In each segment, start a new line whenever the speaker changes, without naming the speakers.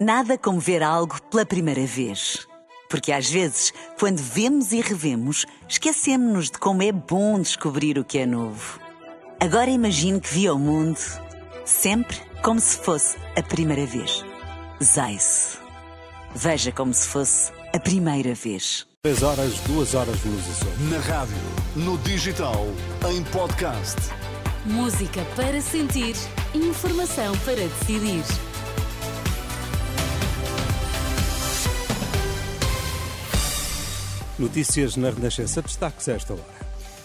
Nada como ver algo pela primeira vez. Porque às vezes, quando vemos e revemos, esquecemos-nos de como é bom descobrir o que é novo. Agora imagine que viu o mundo sempre como se fosse a primeira vez. Zais. Veja como se fosse a primeira vez.
3 horas, 2 horas nos Açores.
Na rádio, no digital, em podcast.
Música para sentir, informação para decidir.
Notícias na Renascença. Destaques a esta hora.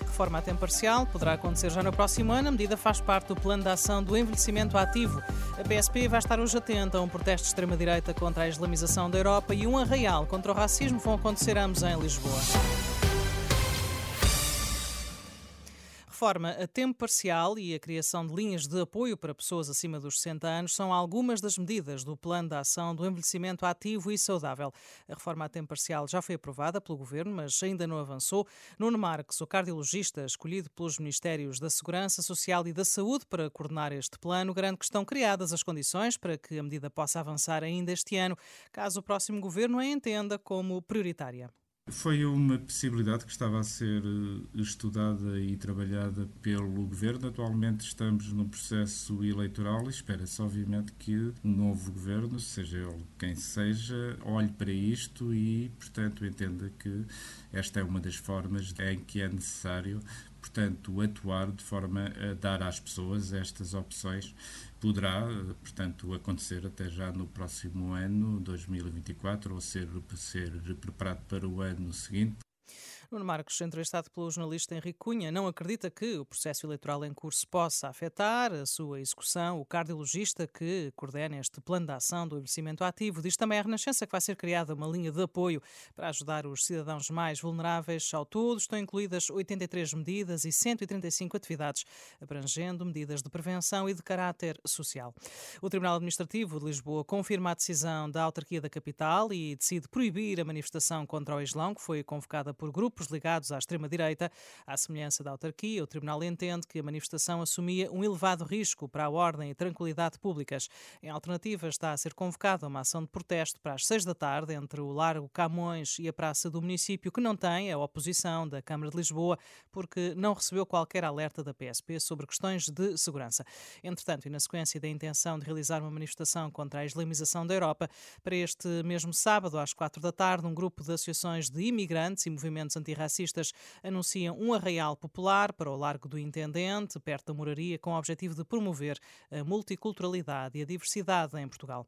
Reforma a tempo parcial poderá acontecer já no próximo ano. A medida faz parte do plano de ação do envelhecimento ativo. A PSP vai estar hoje atenta a um protesto de extrema-direita contra a islamização da Europa e um arraial contra o racismo vão acontecer ambos em Lisboa. Reforma a tempo parcial e a criação de linhas de apoio para pessoas acima dos 60 anos são algumas das medidas do Plano de Ação do Envelhecimento Ativo e Saudável. A reforma a tempo parcial já foi aprovada pelo Governo, mas ainda não avançou. Nuno Marques, o cardiologista escolhido pelos Ministérios da Segurança Social e da Saúde para coordenar este plano, garante que estão criadas as condições para que a medida possa avançar ainda este ano, caso o próximo Governo a entenda como prioritária.
Foi uma possibilidade que estava a ser eh, estudada e trabalhada pelo Governo. Atualmente estamos num processo eleitoral e espera-se, obviamente, que o novo Governo, seja ele quem seja, olhe para isto e, portanto, entenda que esta é uma das formas em que é necessário portanto, atuar de forma a dar às pessoas estas opções. Poderá, portanto, acontecer até já no próximo ano, 2024, ou ser, ser preparado para o ano seguinte.
Nuno Marcos, entrevistado pelo jornalista Henrique Cunha, não acredita que o processo eleitoral em curso possa afetar a sua execução. O cardiologista que coordena este plano de ação do envelhecimento ativo diz também à Renascença que vai ser criada uma linha de apoio para ajudar os cidadãos mais vulneráveis. Ao todo, estão incluídas 83 medidas e 135 atividades, abrangendo medidas de prevenção e de caráter social. O Tribunal Administrativo de Lisboa confirma a decisão da autarquia da capital e decide proibir a manifestação contra o Islão, que foi convocada por grupos grupos ligados à extrema-direita. À semelhança da autarquia, o Tribunal entende que a manifestação assumia um elevado risco para a ordem e tranquilidade públicas. Em alternativa, está a ser convocada uma ação de protesto para as seis da tarde entre o Largo Camões e a Praça do Município, que não tem a oposição da Câmara de Lisboa, porque não recebeu qualquer alerta da PSP sobre questões de segurança. Entretanto, e na sequência da intenção de realizar uma manifestação contra a islamização da Europa, para este mesmo sábado, às quatro da tarde, um grupo de associações de imigrantes e movimentos anti antirracistas anunciam um arraial popular para o Largo do Intendente, perto da moraria, com o objetivo de promover a multiculturalidade e a diversidade em Portugal.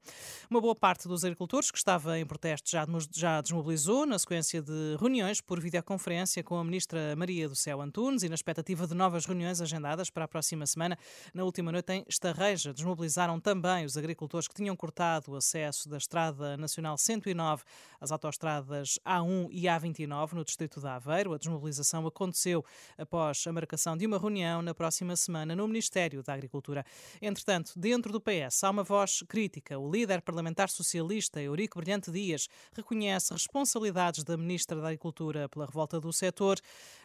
Uma boa parte dos agricultores que estava em protesto já, desmobilizou na sequência de reuniões por videoconferência com a ministra Maria do Céu Antunes e na expectativa de novas reuniões agendadas para a próxima semana. Na última noite em Estarreja desmobilizaram também os agricultores que tinham cortado o acesso da Estrada Nacional 109 às autoestradas A1 e A29 no distrito da Aveiro. A desmobilização aconteceu após a marcação de uma reunião na próxima semana no Ministério da Agricultura. Entretanto, dentro do PS há uma voz crítica. O líder parlamentar socialista, Eurico Brilhante Dias, reconhece responsabilidades da Ministra da Agricultura pela revolta do setor.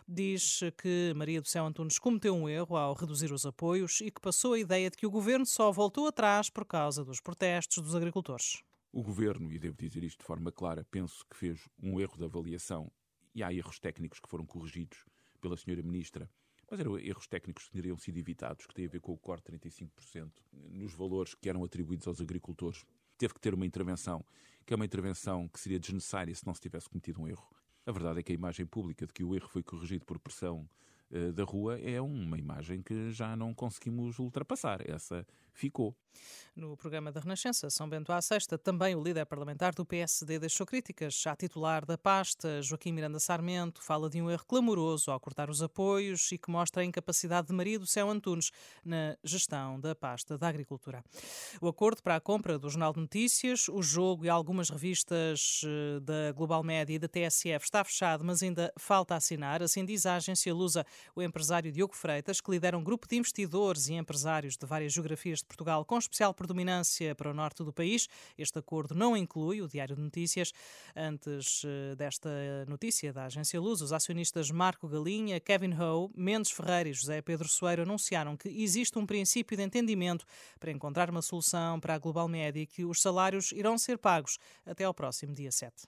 Diz que Maria do Céu Antunes cometeu um erro ao reduzir os apoios e que passou a ideia de que o governo só voltou atrás por causa dos protestos dos agricultores.
O governo, e devo dizer isto de forma clara, penso que fez um erro de avaliação e há erros técnicos que foram corrigidos pela senhora ministra, mas eram erros técnicos que teriam sido evitados, que têm a ver com o corte de 35% nos valores que eram atribuídos aos agricultores. Teve que ter uma intervenção, que é uma intervenção que seria desnecessária se não se tivesse cometido um erro. A verdade é que a imagem pública de que o erro foi corrigido por pressão da rua é uma imagem que já não conseguimos ultrapassar. Essa ficou.
No programa da Renascença, São Bento à Sexta, também o líder parlamentar do PSD deixou críticas à titular da pasta, Joaquim Miranda Sarmento, fala de um erro clamoroso ao cortar os apoios e que mostra a incapacidade de Maria do Céu Antunes na gestão da pasta da Agricultura. O acordo para a compra do Jornal de Notícias, o jogo e algumas revistas eh, da Global Média e da TSF está fechado, mas ainda falta assinar. Assim diz a agência Lusa O empresário Diogo Freitas, que lidera um grupo de investidores e empresários de várias geografias de Portugal, com especial predominância para o norte do país. Este acordo não inclui o Diário de Notícias. Antes eh, desta notícia da agência Luz, os acionistas Marco Galinha, Kevin Howe, Mendes Ferreira e José Pedro Soeiro anunciaram que existe um princípio de entendimento para encontrar uma solução para a Global Média e que os salários irão ser pagos até ao próximo dia 7.